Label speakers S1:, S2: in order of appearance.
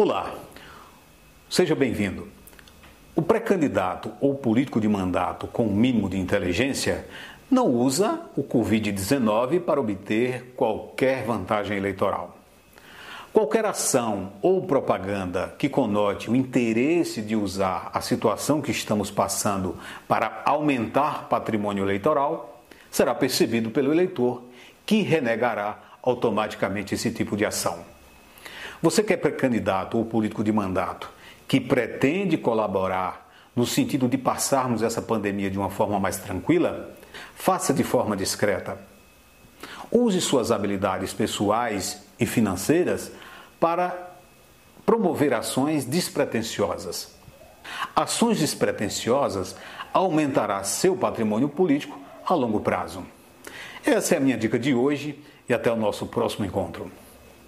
S1: Olá, seja bem-vindo. O pré-candidato ou político de mandato com o mínimo de inteligência não usa o Covid-19 para obter qualquer vantagem eleitoral. Qualquer ação ou propaganda que conote o interesse de usar a situação que estamos passando para aumentar patrimônio eleitoral será percebido pelo eleitor, que renegará automaticamente esse tipo de ação. Você que é pré-candidato ou político de mandato que pretende colaborar no sentido de passarmos essa pandemia de uma forma mais tranquila, faça de forma discreta. Use suas habilidades pessoais e financeiras para promover ações despretensiosas. Ações despretensiosas aumentará seu patrimônio político a longo prazo. Essa é a minha dica de hoje e até o nosso próximo encontro.